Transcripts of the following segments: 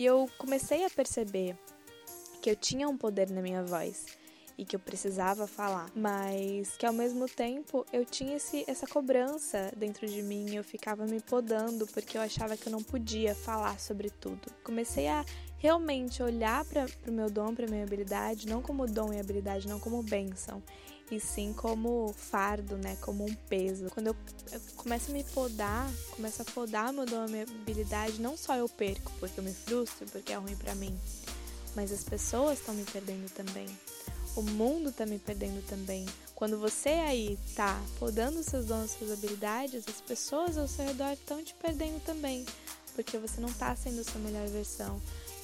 E eu comecei a perceber que eu tinha um poder na minha voz e que eu precisava falar, mas que ao mesmo tempo eu tinha esse, essa cobrança dentro de mim, eu ficava me podando porque eu achava que eu não podia falar sobre tudo. Comecei a realmente olhar para o meu dom, para minha habilidade, não como dom e habilidade, não como bênção, e sim como fardo, né, como um peso. Quando eu, eu começo a me podar, começo a podar meu dom, minha habilidade, não só eu perco porque eu me frustro, porque é ruim para mim, mas as pessoas estão me perdendo também. O mundo tá me perdendo também. Quando você aí tá podando seus dons, suas habilidades, as pessoas ao seu redor estão te perdendo também. Porque você não tá sendo a sua melhor versão.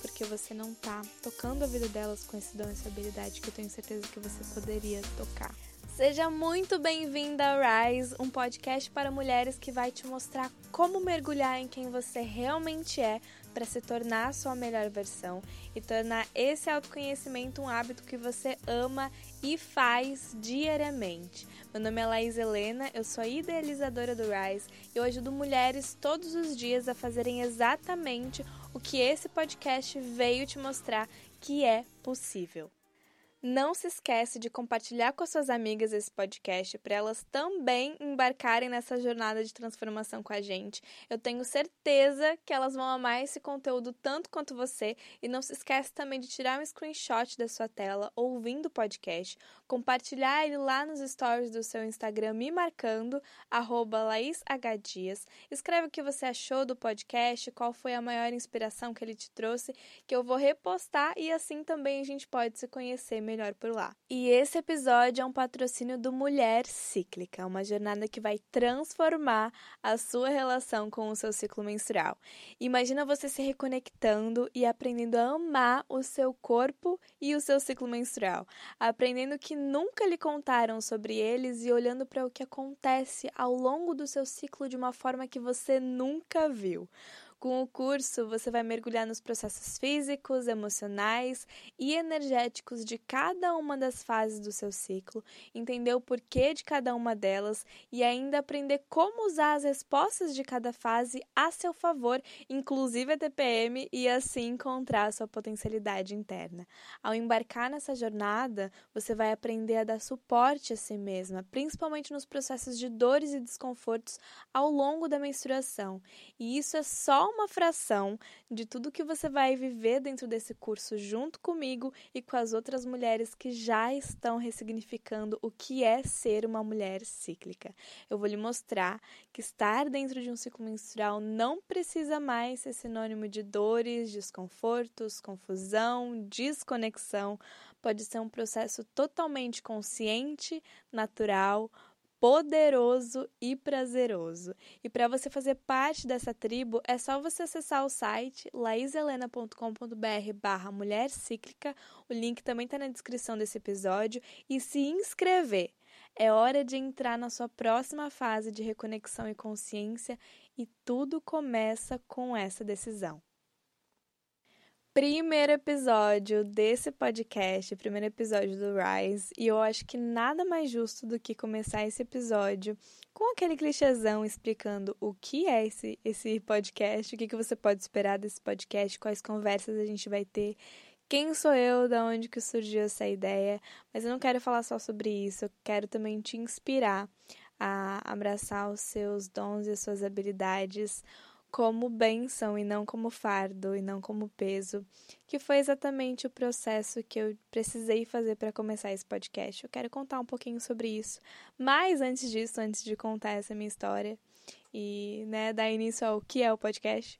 Porque você não tá tocando a vida delas com esse dom, essa habilidade que eu tenho certeza que você poderia tocar. Seja muito bem-vinda ao Rise, um podcast para mulheres que vai te mostrar como mergulhar em quem você realmente é para se tornar a sua melhor versão e tornar esse autoconhecimento um hábito que você ama e faz diariamente. Meu nome é Laís Helena, eu sou idealizadora do Rise e eu ajudo mulheres todos os dias a fazerem exatamente o que esse podcast veio te mostrar que é possível. Não se esquece de compartilhar com as suas amigas esse podcast para elas também embarcarem nessa jornada de transformação com a gente. Eu tenho certeza que elas vão amar esse conteúdo tanto quanto você e não se esquece também de tirar um screenshot da sua tela ouvindo o podcast, compartilhar ele lá nos stories do seu Instagram me marcando @laishdias. Escreve o que você achou do podcast, qual foi a maior inspiração que ele te trouxe, que eu vou repostar e assim também a gente pode se conhecer melhor por lá. E esse episódio é um patrocínio do Mulher Cíclica, uma jornada que vai transformar a sua relação com o seu ciclo menstrual. Imagina você se reconectando e aprendendo a amar o seu corpo e o seu ciclo menstrual, aprendendo que nunca lhe contaram sobre eles e olhando para o que acontece ao longo do seu ciclo de uma forma que você nunca viu. Com o curso, você vai mergulhar nos processos físicos, emocionais e energéticos de cada uma das fases do seu ciclo, entender o porquê de cada uma delas e ainda aprender como usar as respostas de cada fase a seu favor, inclusive a TPM, e assim encontrar a sua potencialidade interna. Ao embarcar nessa jornada, você vai aprender a dar suporte a si mesma, principalmente nos processos de dores e desconfortos ao longo da menstruação. E isso é só uma fração de tudo que você vai viver dentro desse curso junto comigo e com as outras mulheres que já estão ressignificando o que é ser uma mulher cíclica. Eu vou lhe mostrar que estar dentro de um ciclo menstrual não precisa mais ser sinônimo de dores, desconfortos, confusão, desconexão. Pode ser um processo totalmente consciente, natural, poderoso e prazeroso. E para você fazer parte dessa tribo, é só você acessar o site laiselena.com.br barra mulher cíclica, o link também está na descrição desse episódio, e se inscrever. É hora de entrar na sua próxima fase de reconexão e consciência e tudo começa com essa decisão primeiro episódio desse podcast, primeiro episódio do Rise, e eu acho que nada mais justo do que começar esse episódio com aquele clichêzão explicando o que é esse, esse podcast, o que, que você pode esperar desse podcast, quais conversas a gente vai ter, quem sou eu, da onde que surgiu essa ideia, mas eu não quero falar só sobre isso, eu quero também te inspirar a abraçar os seus dons e as suas habilidades como bênção e não como fardo e não como peso, que foi exatamente o processo que eu precisei fazer para começar esse podcast. Eu quero contar um pouquinho sobre isso, mas antes disso, antes de contar essa minha história e né, dar início ao que é o podcast,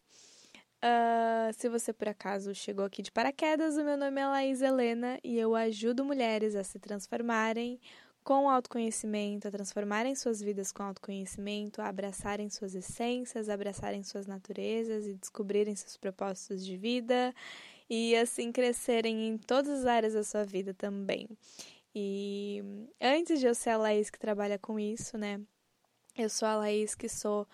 Uh, se você por acaso chegou aqui de paraquedas, o meu nome é Laís Helena e eu ajudo mulheres a se transformarem com autoconhecimento, a transformarem suas vidas com autoconhecimento, a abraçarem suas essências, abraçarem suas naturezas e descobrirem seus propósitos de vida e assim crescerem em todas as áreas da sua vida também. E antes de eu ser a Laís que trabalha com isso, né? Eu sou a Laís que sou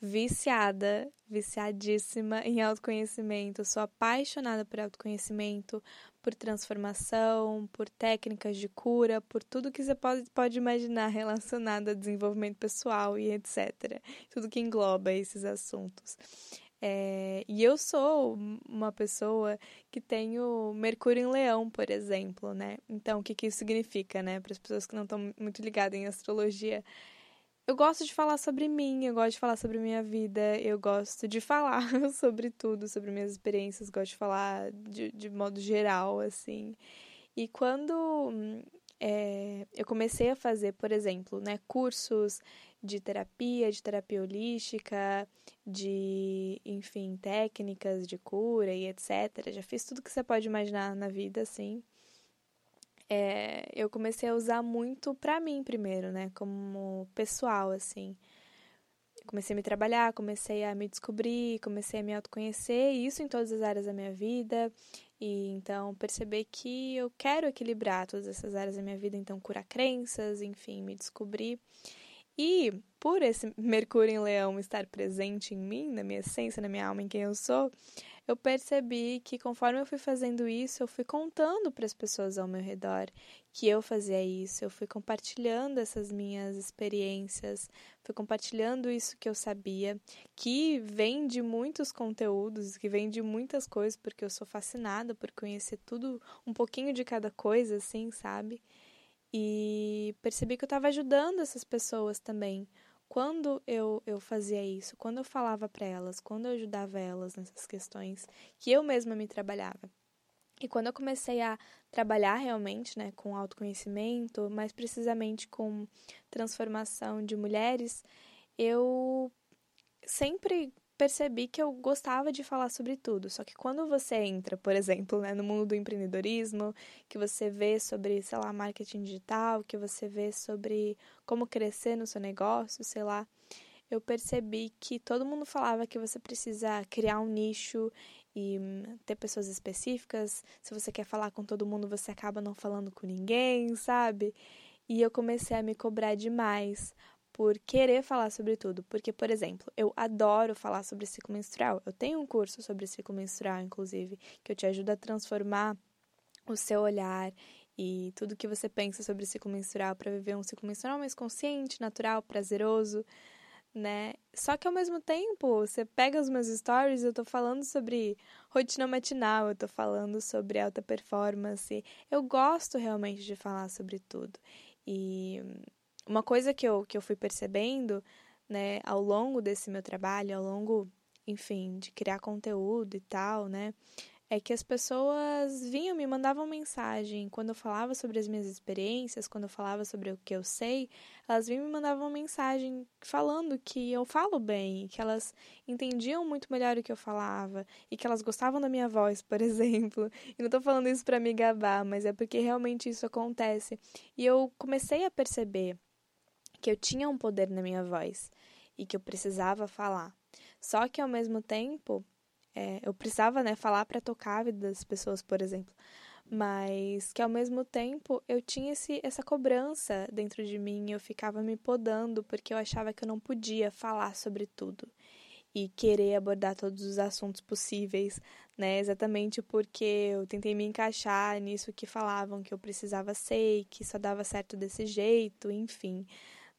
viciada, viciadíssima em autoconhecimento. sou apaixonada por autoconhecimento, por transformação, por técnicas de cura, por tudo que você pode, pode imaginar relacionado a desenvolvimento pessoal e etc. Tudo que engloba esses assuntos. É, e eu sou uma pessoa que tenho Mercúrio em Leão, por exemplo, né? Então, o que, que isso significa, né? Para as pessoas que não estão muito ligadas em astrologia. Eu gosto de falar sobre mim, eu gosto de falar sobre minha vida, eu gosto de falar sobre tudo, sobre minhas experiências, gosto de falar de, de modo geral, assim. E quando é, eu comecei a fazer, por exemplo, né, cursos de terapia, de terapia holística, de, enfim, técnicas de cura e etc. Já fiz tudo que você pode imaginar na vida, assim. É, eu comecei a usar muito pra mim primeiro, né, como pessoal, assim. Comecei a me trabalhar, comecei a me descobrir, comecei a me autoconhecer, e isso em todas as áreas da minha vida. E então perceber que eu quero equilibrar todas essas áreas da minha vida, então curar crenças, enfim, me descobrir. E por esse Mercúrio em Leão estar presente em mim, na minha essência, na minha alma, em quem eu sou, eu percebi que conforme eu fui fazendo isso, eu fui contando para as pessoas ao meu redor que eu fazia isso, eu fui compartilhando essas minhas experiências, fui compartilhando isso que eu sabia, que vem de muitos conteúdos, que vem de muitas coisas, porque eu sou fascinada por conhecer tudo, um pouquinho de cada coisa, assim, sabe? E percebi que eu estava ajudando essas pessoas também. Quando eu, eu fazia isso, quando eu falava para elas, quando eu ajudava elas nessas questões que eu mesma me trabalhava. E quando eu comecei a trabalhar realmente né, com autoconhecimento, mais precisamente com transformação de mulheres, eu sempre percebi que eu gostava de falar sobre tudo. Só que quando você entra, por exemplo, né, no mundo do empreendedorismo, que você vê sobre, sei lá, marketing digital, que você vê sobre como crescer no seu negócio, sei lá, eu percebi que todo mundo falava que você precisa criar um nicho e hum, ter pessoas específicas. Se você quer falar com todo mundo, você acaba não falando com ninguém, sabe? E eu comecei a me cobrar demais por querer falar sobre tudo. Porque, por exemplo, eu adoro falar sobre ciclo menstrual. Eu tenho um curso sobre ciclo menstrual, inclusive, que eu te ajuda a transformar o seu olhar e tudo que você pensa sobre ciclo menstrual para viver um ciclo menstrual mais consciente, natural, prazeroso, né? Só que ao mesmo tempo, você pega os meus stories, eu tô falando sobre rotina matinal, eu tô falando sobre alta performance. Eu gosto realmente de falar sobre tudo. E uma coisa que eu, que eu fui percebendo, né, ao longo desse meu trabalho, ao longo, enfim, de criar conteúdo e tal, né, é que as pessoas vinham, me mandavam mensagem. Quando eu falava sobre as minhas experiências, quando eu falava sobre o que eu sei, elas vinham me mandavam mensagem falando que eu falo bem, que elas entendiam muito melhor o que eu falava e que elas gostavam da minha voz, por exemplo. E não estou falando isso para me gabar, mas é porque realmente isso acontece. E eu comecei a perceber que eu tinha um poder na minha voz e que eu precisava falar. Só que ao mesmo tempo, é, eu precisava né, falar para tocar a vida das pessoas, por exemplo. Mas que ao mesmo tempo eu tinha esse, essa cobrança dentro de mim, eu ficava me podando porque eu achava que eu não podia falar sobre tudo e querer abordar todos os assuntos possíveis, né? Exatamente porque eu tentei me encaixar nisso que falavam que eu precisava ser, que só dava certo desse jeito, enfim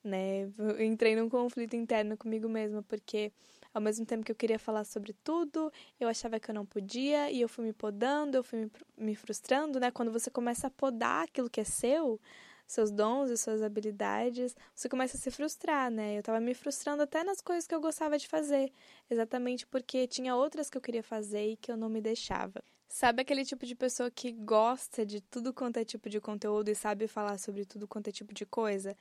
né? Eu entrei num conflito interno comigo mesma, porque ao mesmo tempo que eu queria falar sobre tudo, eu achava que eu não podia e eu fui me podando, eu fui me frustrando, né? Quando você começa a podar aquilo que é seu, seus dons e suas habilidades, você começa a se frustrar, né? Eu tava me frustrando até nas coisas que eu gostava de fazer, exatamente porque tinha outras que eu queria fazer e que eu não me deixava. Sabe aquele tipo de pessoa que gosta de tudo quanto é tipo de conteúdo e sabe falar sobre tudo quanto é tipo de coisa?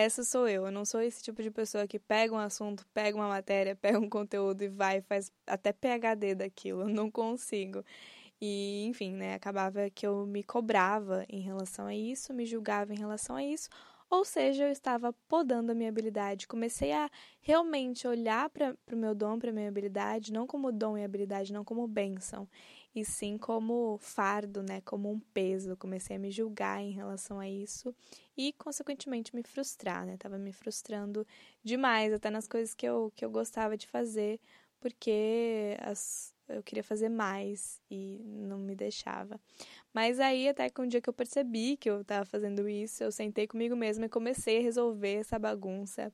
Essa sou eu. Eu não sou esse tipo de pessoa que pega um assunto, pega uma matéria, pega um conteúdo e vai faz até PhD daquilo. Eu não consigo. E, enfim, né, acabava que eu me cobrava em relação a isso, me julgava em relação a isso, ou seja, eu estava podando a minha habilidade. Comecei a realmente olhar para o meu dom, para a minha habilidade, não como dom e habilidade, não como bênção, e sim como fardo, né, como um peso. Comecei a me julgar em relação a isso e, consequentemente, me frustrar, né? Tava me frustrando demais, até nas coisas que eu, que eu gostava de fazer, porque as, eu queria fazer mais e não me deixava. Mas aí, até que um dia que eu percebi que eu estava fazendo isso, eu sentei comigo mesma e comecei a resolver essa bagunça.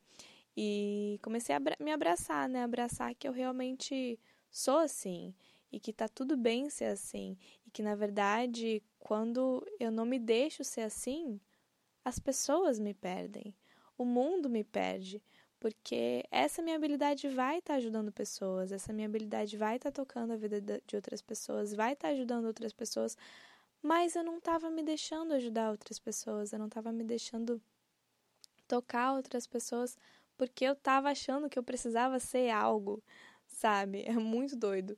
E comecei a me abraçar, né? Abraçar que eu realmente sou assim e que tá tudo bem ser assim e que na verdade, quando eu não me deixo ser assim, as pessoas me perdem, o mundo me perde, porque essa minha habilidade vai estar tá ajudando pessoas, essa minha habilidade vai estar tá tocando a vida de outras pessoas, vai estar tá ajudando outras pessoas, mas eu não estava me deixando ajudar outras pessoas, eu não estava me deixando tocar outras pessoas porque eu estava achando que eu precisava ser algo, sabe? É muito doido.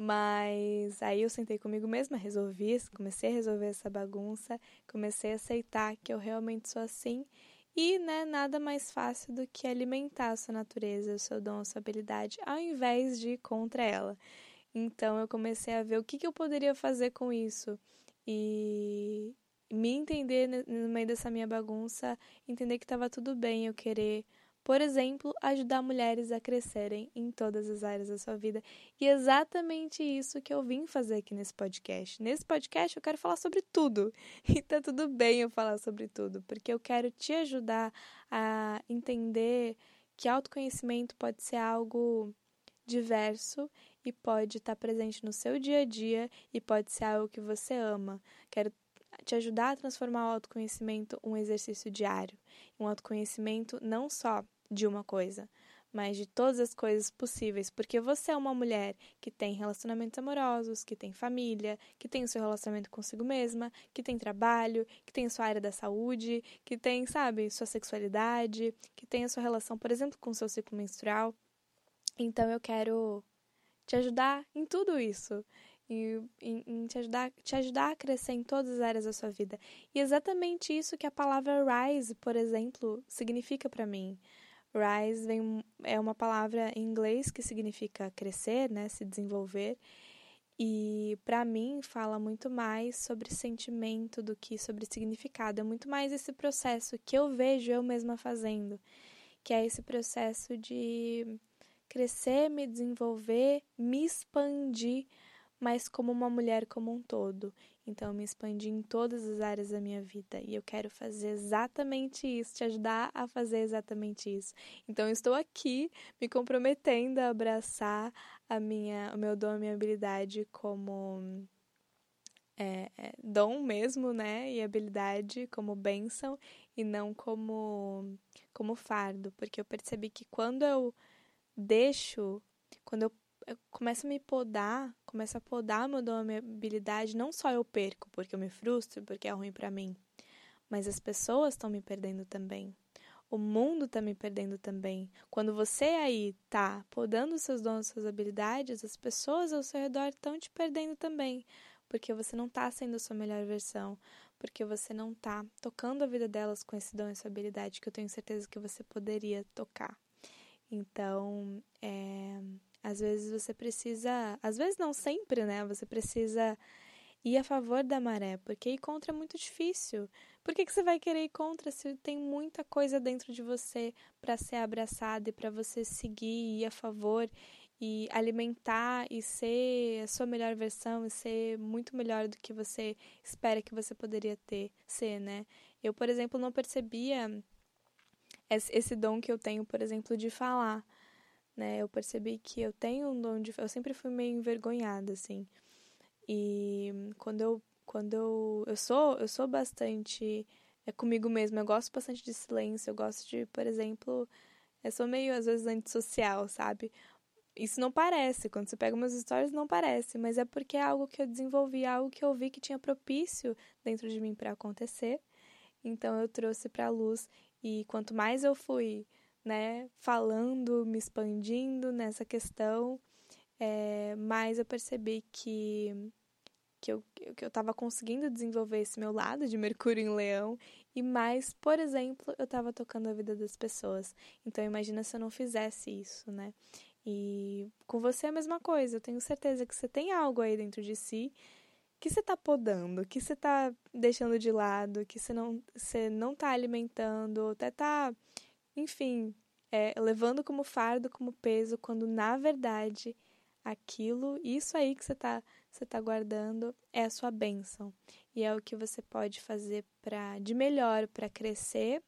Mas aí eu sentei comigo mesma, resolvi, comecei a resolver essa bagunça, comecei a aceitar que eu realmente sou assim e, né, nada mais fácil do que alimentar a sua natureza, o seu dom, a sua habilidade, ao invés de ir contra ela. Então eu comecei a ver o que, que eu poderia fazer com isso e me entender no meio dessa minha bagunça, entender que estava tudo bem eu querer por exemplo, ajudar mulheres a crescerem em todas as áreas da sua vida. E é exatamente isso que eu vim fazer aqui nesse podcast. Nesse podcast eu quero falar sobre tudo. E tá tudo bem eu falar sobre tudo, porque eu quero te ajudar a entender que autoconhecimento pode ser algo diverso e pode estar presente no seu dia a dia e pode ser algo que você ama. Quero te ajudar a transformar o autoconhecimento um exercício diário, um autoconhecimento não só de uma coisa, mas de todas as coisas possíveis, porque você é uma mulher que tem relacionamentos amorosos, que tem família, que tem o seu relacionamento consigo mesma, que tem trabalho, que tem a sua área da saúde, que tem, sabe, sua sexualidade, que tem a sua relação, por exemplo, com o seu ciclo menstrual. Então eu quero te ajudar em tudo isso. E em, em te, ajudar, te ajudar a crescer em todas as áreas da sua vida. E exatamente isso que a palavra rise, por exemplo, significa para mim. Rise vem, é uma palavra em inglês que significa crescer, né, se desenvolver. E para mim fala muito mais sobre sentimento do que sobre significado. É muito mais esse processo que eu vejo eu mesma fazendo, que é esse processo de crescer, me desenvolver, me expandir, mas como uma mulher como um todo. Então, eu me expandi em todas as áreas da minha vida e eu quero fazer exatamente isso, te ajudar a fazer exatamente isso. Então, estou aqui me comprometendo a abraçar a minha, o meu dom, a minha habilidade como é, é, dom mesmo, né? E habilidade como bênção e não como, como fardo, porque eu percebi que quando eu deixo, quando eu começa a me podar, começa a podar meu dom, minha habilidade, não só eu perco porque eu me frustro, porque é ruim para mim, mas as pessoas estão me perdendo também. O mundo está me perdendo também. Quando você aí tá podando seus dons, suas habilidades, as pessoas ao seu redor estão te perdendo também, porque você não está sendo a sua melhor versão, porque você não está tocando a vida delas com esse dom e essa habilidade que eu tenho certeza que você poderia tocar. Então, é, às vezes você precisa, às vezes não sempre, né? Você precisa ir a favor da maré, porque ir contra é muito difícil. Por que, que você vai querer ir contra se tem muita coisa dentro de você para ser abraçada e para você seguir e ir a favor e alimentar e ser a sua melhor versão e ser muito melhor do que você espera que você poderia ter, ser, né? Eu, por exemplo, não percebia esse dom que eu tenho, por exemplo, de falar né? Eu percebi que eu tenho um dom de. Eu sempre fui meio envergonhada, assim. E quando eu. Quando eu. Eu sou, eu sou bastante. É comigo mesma. Eu gosto bastante de silêncio. Eu gosto de, por exemplo. Eu sou meio, às vezes, antissocial, sabe? Isso não parece. Quando você pega umas histórias, não parece. Mas é porque é algo que eu desenvolvi, algo que eu vi que tinha propício dentro de mim para acontecer. Então eu trouxe para luz. E quanto mais eu fui né, falando, me expandindo nessa questão, é, mas eu percebi que que eu que eu estava conseguindo desenvolver esse meu lado de Mercúrio em Leão e mais, por exemplo, eu estava tocando a vida das pessoas. Então imagina se eu não fizesse isso, né? E com você é a mesma coisa. Eu tenho certeza que você tem algo aí dentro de si que você está podando, que você está deixando de lado, que você não você não está alimentando, até está enfim, é, levando como fardo, como peso, quando na verdade aquilo, isso aí que você está você tá guardando é a sua bênção e é o que você pode fazer para de melhor para crescer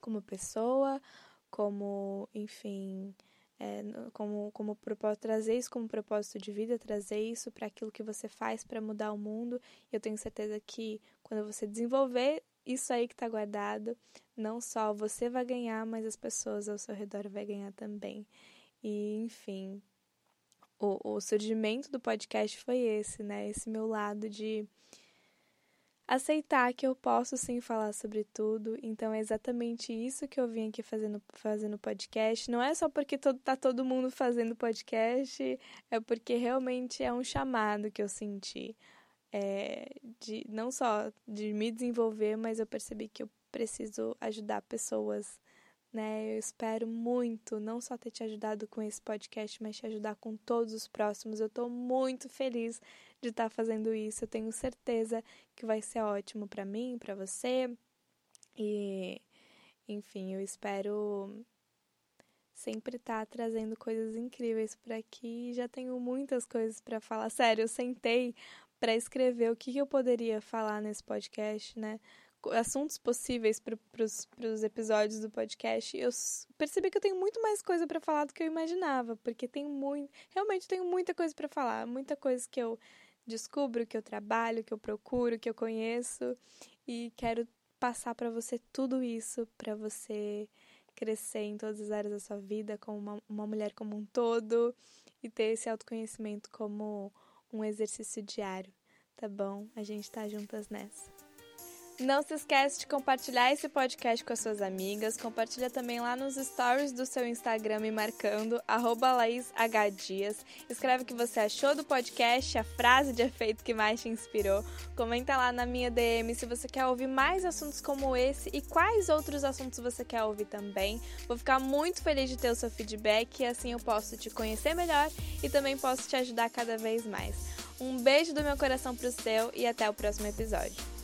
como pessoa, como enfim é, como, como propósito, trazer isso como propósito de vida, trazer isso para aquilo que você faz para mudar o mundo. E eu tenho certeza que quando você desenvolver isso aí que está guardado, não só você vai ganhar, mas as pessoas ao seu redor vai ganhar também. E, enfim, o, o surgimento do podcast foi esse, né? Esse meu lado de aceitar que eu posso sim falar sobre tudo. Então é exatamente isso que eu vim aqui fazendo, fazendo podcast. Não é só porque todo, tá todo mundo fazendo podcast, é porque realmente é um chamado que eu senti. É, de não só de me desenvolver, mas eu percebi que eu preciso ajudar pessoas né? Eu espero muito não só ter te ajudado com esse podcast, mas te ajudar com todos os próximos. Eu estou muito feliz de estar tá fazendo isso. Eu tenho certeza que vai ser ótimo para mim, para você. E enfim, eu espero sempre estar tá trazendo coisas incríveis por aqui. Já tenho muitas coisas para falar. Sério, eu sentei para escrever o que, eu poderia falar nesse podcast, né? assuntos possíveis para os episódios do podcast, eu percebi que eu tenho muito mais coisa para falar do que eu imaginava, porque tem muito, realmente tenho muita coisa para falar, muita coisa que eu descubro, que eu trabalho, que eu procuro, que eu conheço e quero passar para você tudo isso para você crescer em todas as áreas da sua vida como uma, uma mulher como um todo e ter esse autoconhecimento como um exercício diário, tá bom? A gente tá juntas nessa. Não se esquece de compartilhar esse podcast com as suas amigas. Compartilha também lá nos stories do seu Instagram me marcando, LaísHDias. Escreve o que você achou do podcast, a frase de efeito que mais te inspirou. Comenta lá na minha DM se você quer ouvir mais assuntos como esse e quais outros assuntos você quer ouvir também. Vou ficar muito feliz de ter o seu feedback e assim eu posso te conhecer melhor e também posso te ajudar cada vez mais. Um beijo do meu coração pro seu e até o próximo episódio.